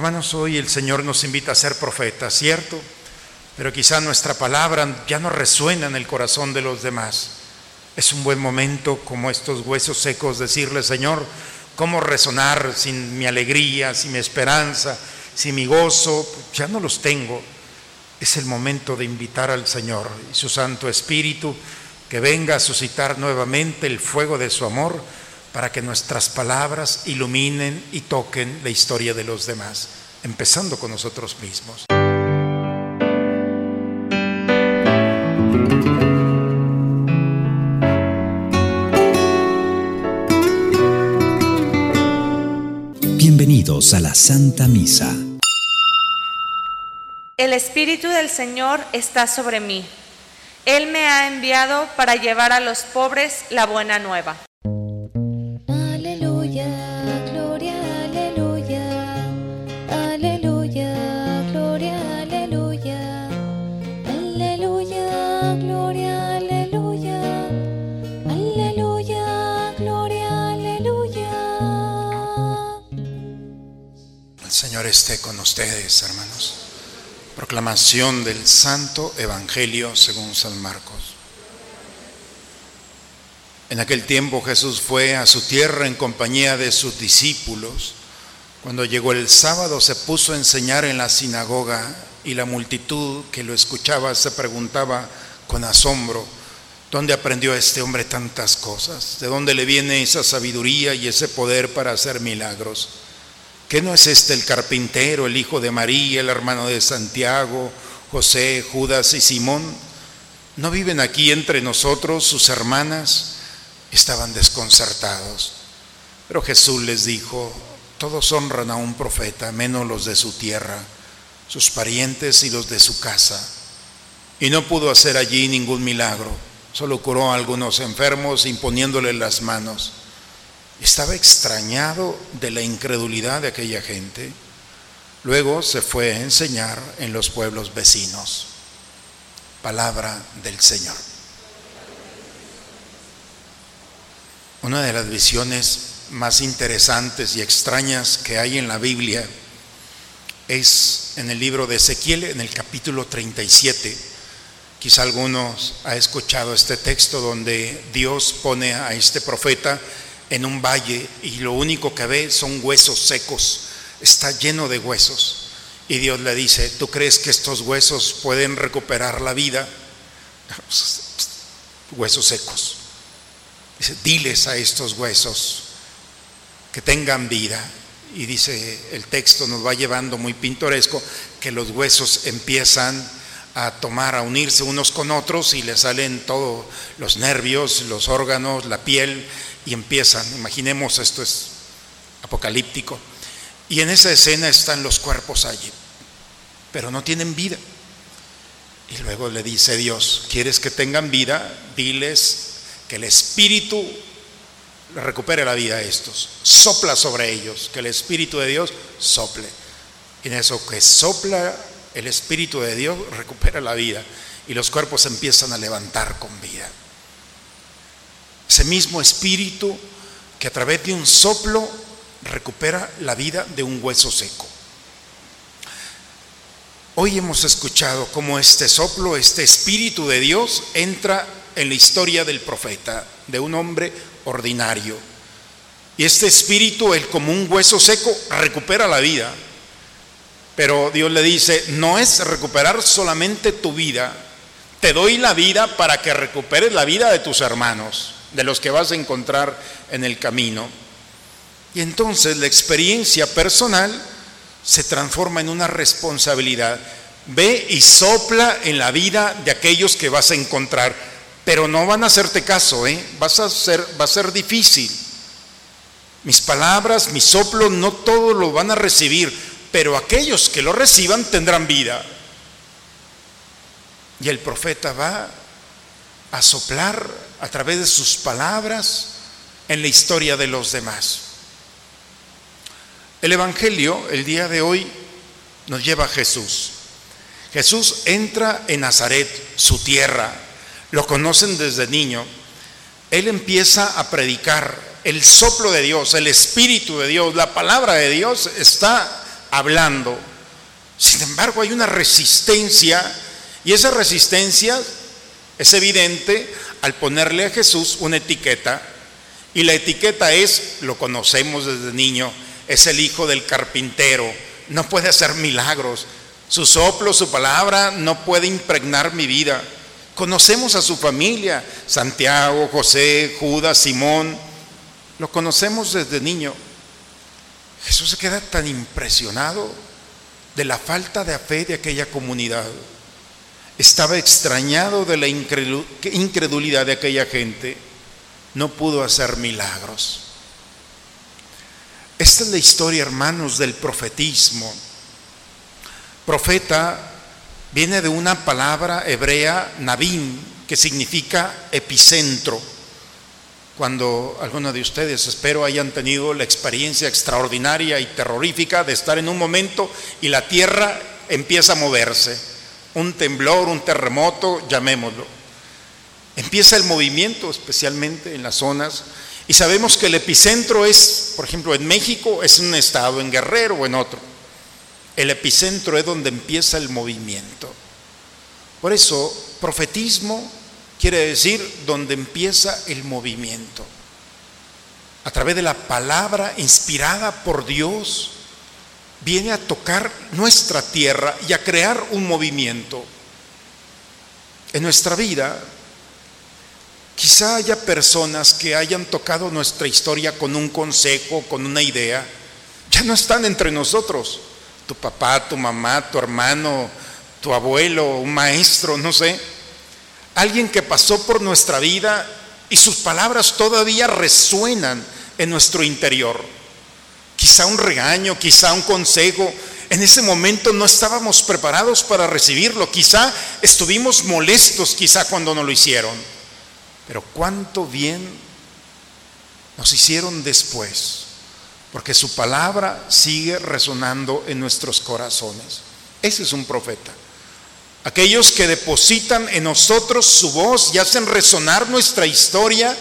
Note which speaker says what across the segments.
Speaker 1: Hermanos, hoy el Señor nos invita a ser profetas, ¿cierto? Pero quizá nuestra palabra ya no resuena en el corazón de los demás. Es un buen momento, como estos huesos secos, decirle, Señor, ¿cómo resonar sin mi alegría, sin mi esperanza, sin mi gozo? Ya no los tengo. Es el momento de invitar al Señor y su Santo Espíritu que venga a suscitar nuevamente el fuego de su amor para que nuestras palabras iluminen y toquen la historia de los demás, empezando con nosotros mismos.
Speaker 2: Bienvenidos a la Santa Misa.
Speaker 3: El Espíritu del Señor está sobre mí. Él me ha enviado para llevar a los pobres la buena nueva.
Speaker 1: Señor esté con ustedes, hermanos. Proclamación del Santo Evangelio según San Marcos. En aquel tiempo Jesús fue a su tierra en compañía de sus discípulos. Cuando llegó el sábado se puso a enseñar en la sinagoga y la multitud que lo escuchaba se preguntaba con asombro, ¿dónde aprendió este hombre tantas cosas? ¿De dónde le viene esa sabiduría y ese poder para hacer milagros? ¿Qué no es este el carpintero, el hijo de María, el hermano de Santiago, José, Judas y Simón? ¿No viven aquí entre nosotros sus hermanas? Estaban desconcertados. Pero Jesús les dijo, todos honran a un profeta, menos los de su tierra, sus parientes y los de su casa. Y no pudo hacer allí ningún milagro, solo curó a algunos enfermos imponiéndole las manos. Estaba extrañado de la incredulidad de aquella gente. Luego se fue a enseñar en los pueblos vecinos. Palabra del Señor. Una de las visiones más interesantes y extrañas que hay en la Biblia es en el libro de Ezequiel, en el capítulo 37. Quizá algunos ha escuchado este texto donde Dios pone a este profeta en un valle y lo único que ve son huesos secos, está lleno de huesos. Y Dios le dice, ¿tú crees que estos huesos pueden recuperar la vida? Huesos secos. Diles a estos huesos que tengan vida. Y dice, el texto nos va llevando muy pintoresco, que los huesos empiezan a tomar, a unirse unos con otros y le salen todos los nervios, los órganos, la piel, y empiezan, imaginemos esto es apocalíptico, y en esa escena están los cuerpos allí, pero no tienen vida. Y luego le dice Dios, ¿quieres que tengan vida? Diles que el Espíritu recupere la vida a estos, sopla sobre ellos, que el Espíritu de Dios sople. Y en eso que sopla el Espíritu de Dios recupera la vida y los cuerpos empiezan a levantar con vida. Ese mismo espíritu que a través de un soplo recupera la vida de un hueso seco. Hoy hemos escuchado cómo este soplo, este espíritu de Dios entra en la historia del profeta, de un hombre ordinario. Y este espíritu, el como un hueso seco, recupera la vida. Pero Dios le dice, no es recuperar solamente tu vida, te doy la vida para que recuperes la vida de tus hermanos de los que vas a encontrar en el camino. Y entonces la experiencia personal se transforma en una responsabilidad. Ve y sopla en la vida de aquellos que vas a encontrar, pero no van a hacerte caso, ¿eh? Vas a ser, va a ser difícil. Mis palabras, mi soplo, no todos lo van a recibir, pero aquellos que lo reciban tendrán vida. Y el profeta va a soplar a través de sus palabras en la historia de los demás. El Evangelio el día de hoy nos lleva a Jesús. Jesús entra en Nazaret, su tierra, lo conocen desde niño. Él empieza a predicar el soplo de Dios, el Espíritu de Dios, la palabra de Dios está hablando. Sin embargo, hay una resistencia y esa resistencia es evidente al ponerle a Jesús una etiqueta. Y la etiqueta es, lo conocemos desde niño, es el hijo del carpintero. No puede hacer milagros. Su soplo, su palabra no puede impregnar mi vida. Conocemos a su familia, Santiago, José, Judas, Simón. Lo conocemos desde niño. Jesús se queda tan impresionado de la falta de fe de aquella comunidad. Estaba extrañado de la incredulidad de aquella gente. No pudo hacer milagros. Esta es la historia, hermanos, del profetismo. Profeta viene de una palabra hebrea, Nabim, que significa epicentro. Cuando algunos de ustedes, espero, hayan tenido la experiencia extraordinaria y terrorífica de estar en un momento y la tierra empieza a moverse. Un temblor, un terremoto, llamémoslo. Empieza el movimiento, especialmente en las zonas, y sabemos que el epicentro es, por ejemplo, en México, es un estado, en Guerrero o en otro. El epicentro es donde empieza el movimiento. Por eso, profetismo quiere decir donde empieza el movimiento. A través de la palabra inspirada por Dios, viene a tocar nuestra tierra y a crear un movimiento. En nuestra vida, quizá haya personas que hayan tocado nuestra historia con un consejo, con una idea, ya no están entre nosotros tu papá, tu mamá, tu hermano, tu abuelo, un maestro, no sé. Alguien que pasó por nuestra vida y sus palabras todavía resuenan en nuestro interior. Quizá un regaño, quizá un consejo. En ese momento no estábamos preparados para recibirlo. Quizá estuvimos molestos, quizá cuando no lo hicieron. Pero cuánto bien nos hicieron después porque su palabra sigue resonando en nuestros corazones. Ese es un profeta. Aquellos que depositan en nosotros su voz y hacen resonar nuestra historia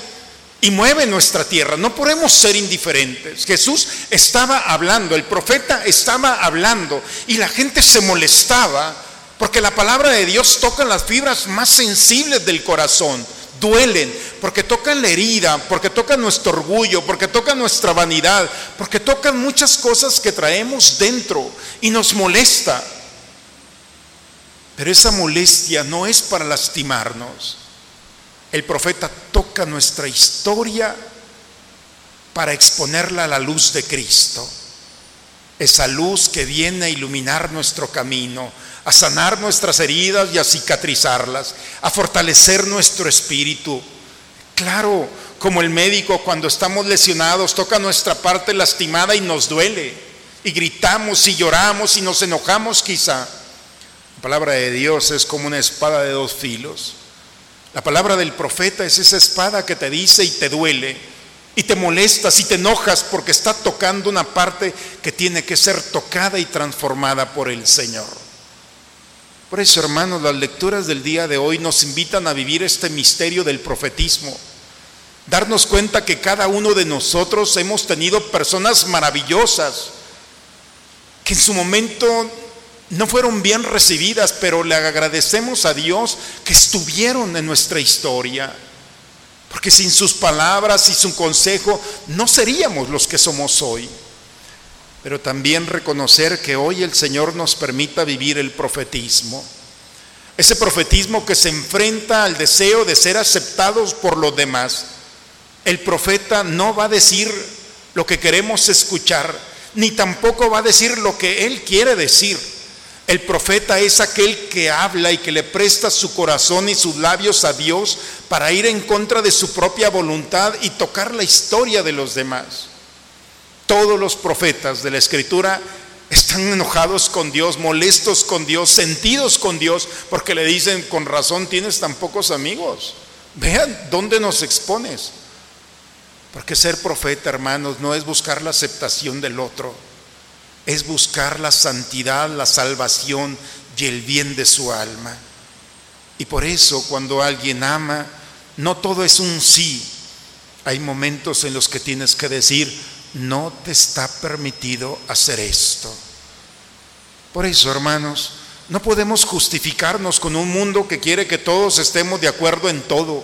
Speaker 1: y mueven nuestra tierra. No podemos ser indiferentes. Jesús estaba hablando, el profeta estaba hablando y la gente se molestaba porque la palabra de Dios toca las fibras más sensibles del corazón duelen, porque tocan la herida, porque tocan nuestro orgullo, porque tocan nuestra vanidad, porque tocan muchas cosas que traemos dentro y nos molesta. Pero esa molestia no es para lastimarnos. El profeta toca nuestra historia para exponerla a la luz de Cristo. Esa luz que viene a iluminar nuestro camino, a sanar nuestras heridas y a cicatrizarlas, a fortalecer nuestro espíritu. Claro, como el médico cuando estamos lesionados toca nuestra parte lastimada y nos duele, y gritamos y lloramos y nos enojamos quizá. La palabra de Dios es como una espada de dos filos. La palabra del profeta es esa espada que te dice y te duele, y te molestas y te enojas porque está tocando una parte que tiene que ser tocada y transformada por el Señor. Por eso, hermanos, las lecturas del día de hoy nos invitan a vivir este misterio del profetismo. Darnos cuenta que cada uno de nosotros hemos tenido personas maravillosas que en su momento no fueron bien recibidas, pero le agradecemos a Dios que estuvieron en nuestra historia. Porque sin sus palabras y su consejo no seríamos los que somos hoy pero también reconocer que hoy el Señor nos permita vivir el profetismo. Ese profetismo que se enfrenta al deseo de ser aceptados por los demás. El profeta no va a decir lo que queremos escuchar, ni tampoco va a decir lo que él quiere decir. El profeta es aquel que habla y que le presta su corazón y sus labios a Dios para ir en contra de su propia voluntad y tocar la historia de los demás. Todos los profetas de la escritura están enojados con Dios, molestos con Dios, sentidos con Dios, porque le dicen, con razón tienes tan pocos amigos. Vean dónde nos expones. Porque ser profeta, hermanos, no es buscar la aceptación del otro, es buscar la santidad, la salvación y el bien de su alma. Y por eso cuando alguien ama, no todo es un sí. Hay momentos en los que tienes que decir, no te está permitido hacer esto. Por eso, hermanos, no podemos justificarnos con un mundo que quiere que todos estemos de acuerdo en todo.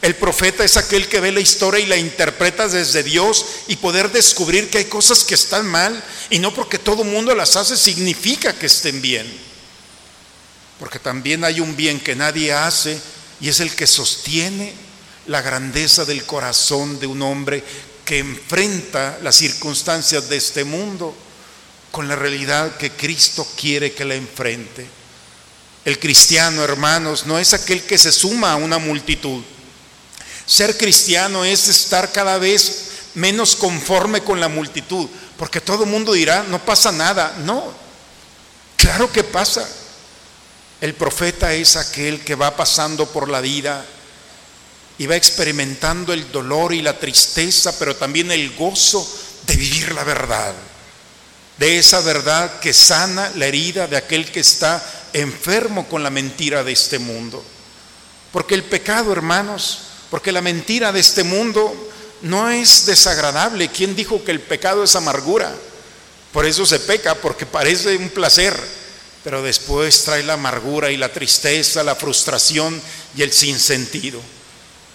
Speaker 1: El profeta es aquel que ve la historia y la interpreta desde Dios y poder descubrir que hay cosas que están mal y no porque todo mundo las hace significa que estén bien. Porque también hay un bien que nadie hace y es el que sostiene la grandeza del corazón de un hombre que enfrenta las circunstancias de este mundo con la realidad que Cristo quiere que la enfrente. El cristiano, hermanos, no es aquel que se suma a una multitud. Ser cristiano es estar cada vez menos conforme con la multitud, porque todo el mundo dirá, no pasa nada. No, claro que pasa. El profeta es aquel que va pasando por la vida y va experimentando el dolor y la tristeza, pero también el gozo de vivir la verdad de esa verdad que sana la herida de aquel que está enfermo con la mentira de este mundo. Porque el pecado, hermanos, porque la mentira de este mundo no es desagradable. ¿Quién dijo que el pecado es amargura? Por eso se peca, porque parece un placer, pero después trae la amargura y la tristeza, la frustración y el sinsentido.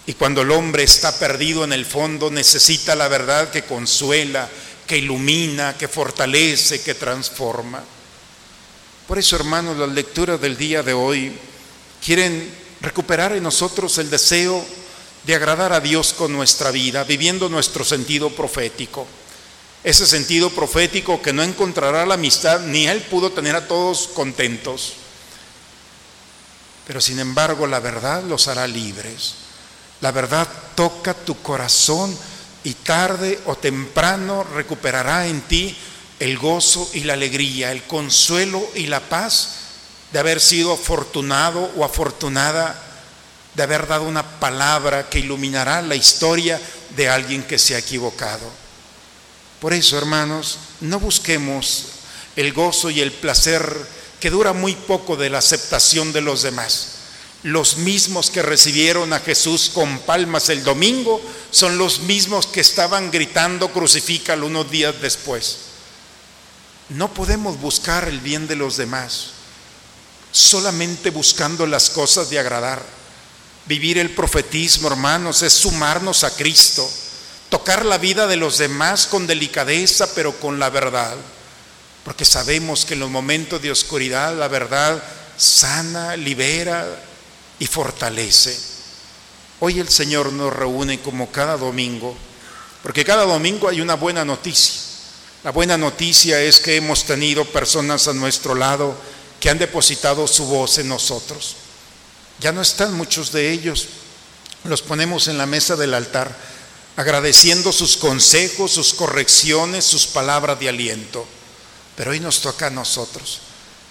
Speaker 1: Y cuando el hombre está perdido en el fondo, necesita la verdad que consuela, que ilumina, que fortalece, que transforma. Por eso, hermanos, las lecturas del día de hoy quieren recuperar en nosotros el deseo de agradar a Dios con nuestra vida, viviendo nuestro sentido profético. Ese sentido profético que no encontrará la amistad, ni Él pudo tener a todos contentos. Pero sin embargo la verdad los hará libres. La verdad toca tu corazón y tarde o temprano recuperará en ti el gozo y la alegría, el consuelo y la paz de haber sido afortunado o afortunada, de haber dado una palabra que iluminará la historia de alguien que se ha equivocado. Por eso, hermanos, no busquemos el gozo y el placer que dura muy poco de la aceptación de los demás los mismos que recibieron a Jesús con palmas el domingo son los mismos que estaban gritando crucifícalo unos días después. No podemos buscar el bien de los demás solamente buscando las cosas de agradar. Vivir el profetismo, hermanos, es sumarnos a Cristo, tocar la vida de los demás con delicadeza, pero con la verdad. Porque sabemos que en los momentos de oscuridad la verdad sana, libera, y fortalece. Hoy el Señor nos reúne como cada domingo, porque cada domingo hay una buena noticia. La buena noticia es que hemos tenido personas a nuestro lado que han depositado su voz en nosotros. Ya no están muchos de ellos, los ponemos en la mesa del altar, agradeciendo sus consejos, sus correcciones, sus palabras de aliento. Pero hoy nos toca a nosotros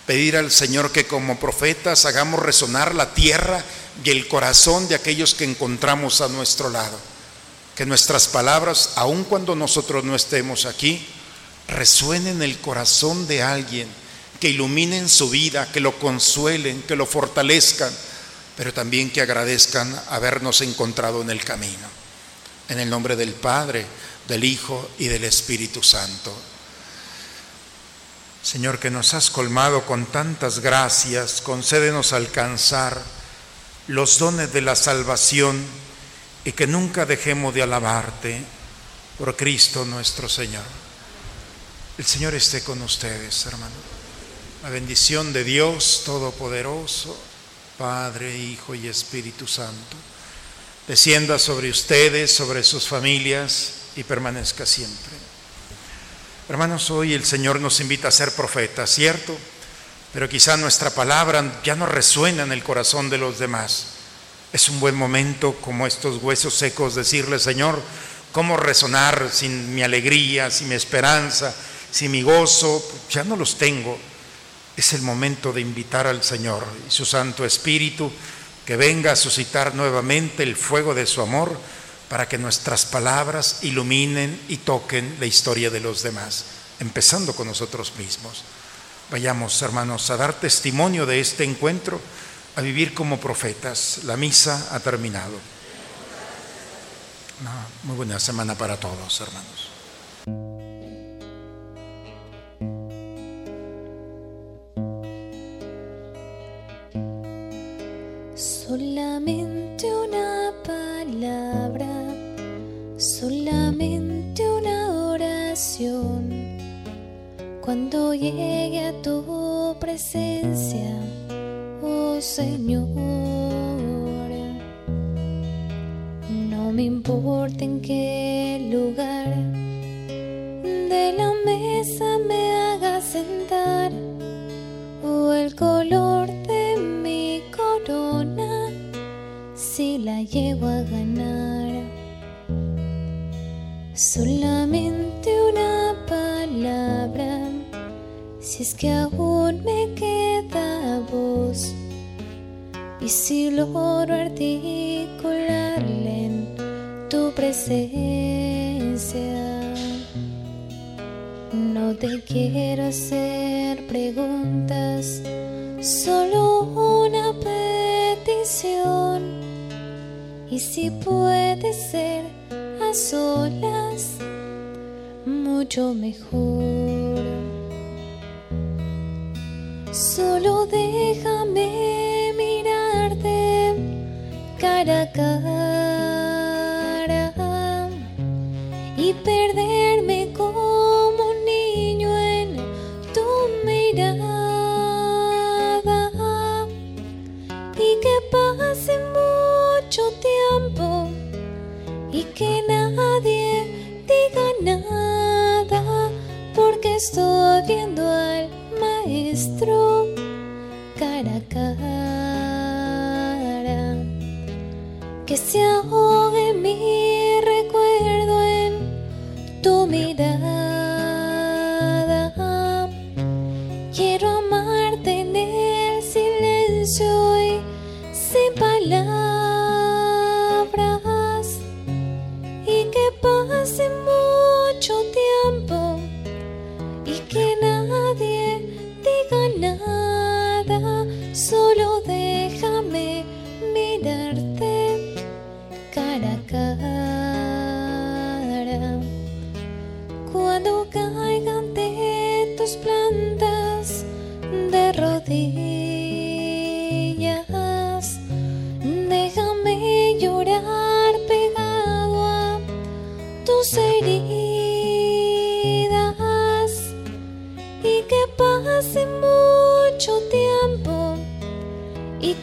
Speaker 1: pedir al Señor que como profetas hagamos resonar la tierra y el corazón de aquellos que encontramos a nuestro lado. Que nuestras palabras, aun cuando nosotros no estemos aquí, resuenen en el corazón de alguien, que iluminen su vida, que lo consuelen, que lo fortalezcan, pero también que agradezcan habernos encontrado en el camino. En el nombre del Padre, del Hijo y del Espíritu Santo. Señor, que nos has colmado con tantas gracias, concédenos alcanzar los dones de la salvación y que nunca dejemos de alabarte por Cristo nuestro Señor. El Señor esté con ustedes, hermano. La bendición de Dios Todopoderoso, Padre, Hijo y Espíritu Santo, descienda sobre ustedes, sobre sus familias y permanezca siempre. Hermanos, hoy el Señor nos invita a ser profetas, ¿cierto? Pero quizá nuestra palabra ya no resuena en el corazón de los demás. Es un buen momento, como estos huesos secos, decirle, Señor, ¿cómo resonar sin mi alegría, sin mi esperanza, sin mi gozo? Ya no los tengo. Es el momento de invitar al Señor y su Santo Espíritu que venga a suscitar nuevamente el fuego de su amor para que nuestras palabras iluminen y toquen la historia de los demás, empezando con nosotros mismos. Vayamos, hermanos, a dar testimonio de este encuentro, a vivir como profetas. La misa ha terminado. muy buena semana para todos, hermanos.
Speaker 2: Cuando llegue a tu presencia, oh Señor, no me importa en qué lugar de la mesa me haga sentar o el color de mi corona si la llevo a si logro articularle en tu presencia. No te quiero hacer preguntas, solo una petición. Y si puede ser a solas, mucho mejor. Solo déjame cara a cara y perderme como un niño en tu mirada. Y que pase mucho tiempo y que nadie diga nada porque estoy viendo que se ahogue mi recuerdo en tu mirada. Quiero amarte en el silencio y sin palabras y que pase mucho tiempo y que nadie diga nada,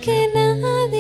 Speaker 2: que nadie